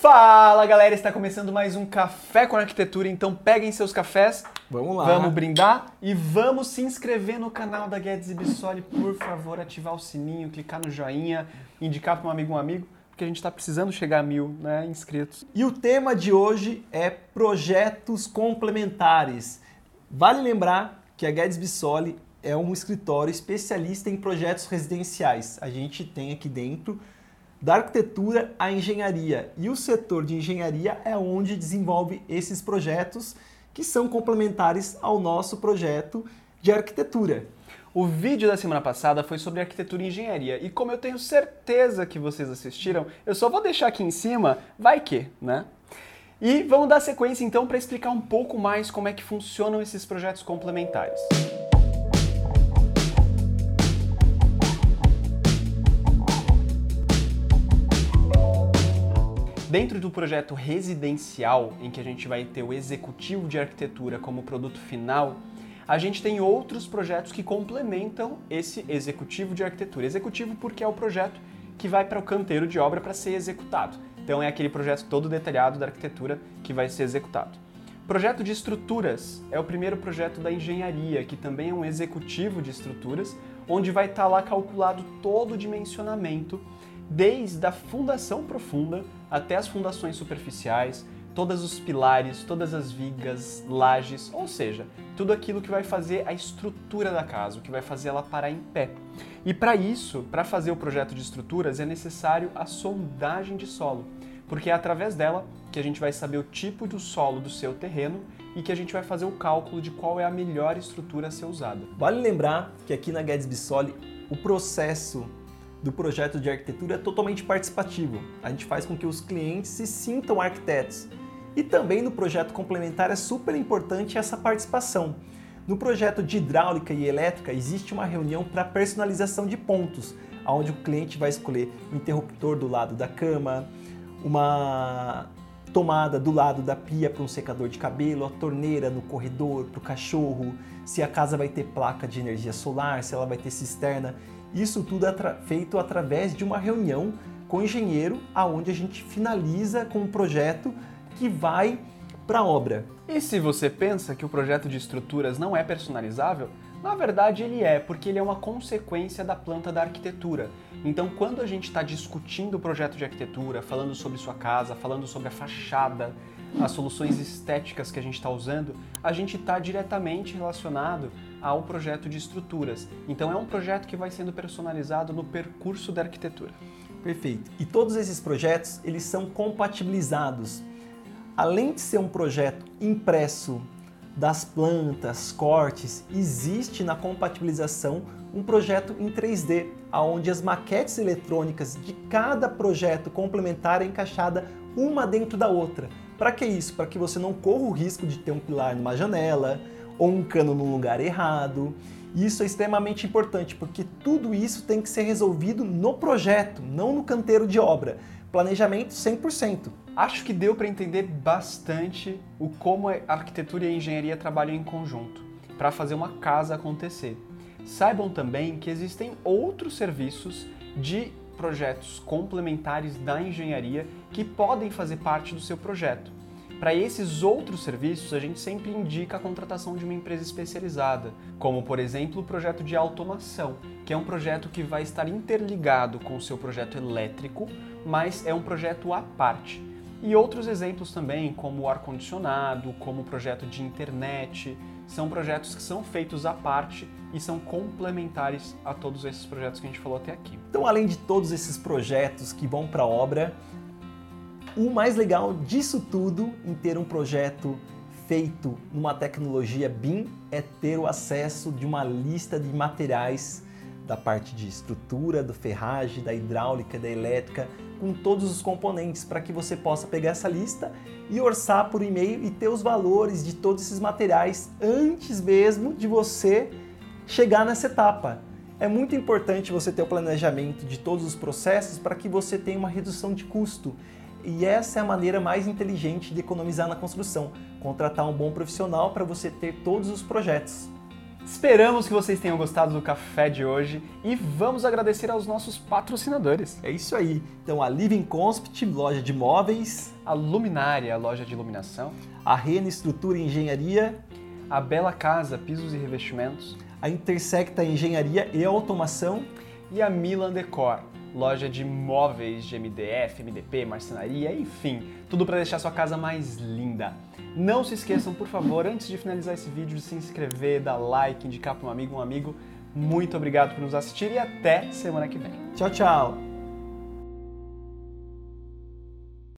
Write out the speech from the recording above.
Fala galera, está começando mais um Café com Arquitetura, então peguem seus cafés, Vamos lá. vamos brindar e vamos se inscrever no canal da Guedes e Bissoli, por favor, ativar o sininho, clicar no joinha, indicar para um amigo um amigo, porque a gente está precisando chegar a mil né, inscritos. E o tema de hoje é projetos complementares. Vale lembrar que a Guedes Bissoli é um escritório especialista em projetos residenciais. A gente tem aqui dentro da arquitetura à engenharia. E o setor de engenharia é onde desenvolve esses projetos que são complementares ao nosso projeto de arquitetura. O vídeo da semana passada foi sobre arquitetura e engenharia, e como eu tenho certeza que vocês assistiram, eu só vou deixar aqui em cima, vai que, né? E vamos dar sequência então para explicar um pouco mais como é que funcionam esses projetos complementares. Dentro do projeto residencial, em que a gente vai ter o executivo de arquitetura como produto final, a gente tem outros projetos que complementam esse executivo de arquitetura. Executivo porque é o projeto que vai para o canteiro de obra para ser executado. Então é aquele projeto todo detalhado da arquitetura que vai ser executado. Projeto de estruturas é o primeiro projeto da engenharia, que também é um executivo de estruturas, onde vai estar lá calculado todo o dimensionamento, desde a fundação profunda até as fundações superficiais, todos os pilares, todas as vigas, lajes, ou seja, tudo aquilo que vai fazer a estrutura da casa, o que vai fazer ela parar em pé. E para isso, para fazer o projeto de estruturas, é necessário a sondagem de solo, porque é através dela que a gente vai saber o tipo do solo do seu terreno e que a gente vai fazer o cálculo de qual é a melhor estrutura a ser usada. Vale lembrar que aqui na Guedes Bissoli o processo do projeto de arquitetura é totalmente participativo. A gente faz com que os clientes se sintam arquitetos. E também no projeto complementar é super importante essa participação. No projeto de hidráulica e elétrica existe uma reunião para personalização de pontos, onde o cliente vai escolher o interruptor do lado da cama, uma tomada do lado da pia para um secador de cabelo, a torneira no corredor para o cachorro, se a casa vai ter placa de energia solar, se ela vai ter cisterna. Isso tudo é feito através de uma reunião com o engenheiro, aonde a gente finaliza com um projeto que vai para a obra. E se você pensa que o projeto de estruturas não é personalizável, na verdade ele é, porque ele é uma consequência da planta da arquitetura. Então, quando a gente está discutindo o projeto de arquitetura, falando sobre sua casa, falando sobre a fachada, as soluções estéticas que a gente está usando, a gente está diretamente relacionado ao projeto de estruturas. Então é um projeto que vai sendo personalizado no percurso da arquitetura. Perfeito. E todos esses projetos, eles são compatibilizados. Além de ser um projeto impresso das plantas, cortes, existe na compatibilização um projeto em 3D, onde as maquetes eletrônicas de cada projeto complementar é encaixada uma dentro da outra. Para que isso? Para que você não corra o risco de ter um pilar numa janela ou um cano no lugar errado. Isso é extremamente importante porque tudo isso tem que ser resolvido no projeto, não no canteiro de obra. Planejamento 100%. Acho que deu para entender bastante o como a arquitetura e a engenharia trabalham em conjunto para fazer uma casa acontecer. Saibam também que existem outros serviços de projetos complementares da engenharia que podem fazer parte do seu projeto. Para esses outros serviços, a gente sempre indica a contratação de uma empresa especializada, como por exemplo o projeto de automação, que é um projeto que vai estar interligado com o seu projeto elétrico, mas é um projeto à parte. E outros exemplos também, como o ar-condicionado, como o projeto de internet, são projetos que são feitos à parte e são complementares a todos esses projetos que a gente falou até aqui. Então, além de todos esses projetos que vão para a obra, o mais legal disso tudo em ter um projeto feito numa tecnologia BIM é ter o acesso de uma lista de materiais da parte de estrutura, do ferragem, da hidráulica, da elétrica, com todos os componentes para que você possa pegar essa lista e orçar por e-mail e ter os valores de todos esses materiais antes mesmo de você chegar nessa etapa. É muito importante você ter o planejamento de todos os processos para que você tenha uma redução de custo e essa é a maneira mais inteligente de economizar na construção, contratar um bom profissional para você ter todos os projetos. Esperamos que vocês tenham gostado do café de hoje e vamos agradecer aos nossos patrocinadores. É isso aí. Então a Living Conspit, loja de móveis, A Luminária, loja de iluminação, a Rene Estrutura e Engenharia, a Bela Casa, pisos e revestimentos a Intersecta Engenharia e Automação e a Milan Decor, loja de móveis de MDF, MDP, marcenaria, enfim, tudo para deixar sua casa mais linda. Não se esqueçam, por favor, antes de finalizar esse vídeo, de se inscrever, dar like, indicar para um amigo, um amigo. Muito obrigado por nos assistir e até semana que vem. Tchau, tchau!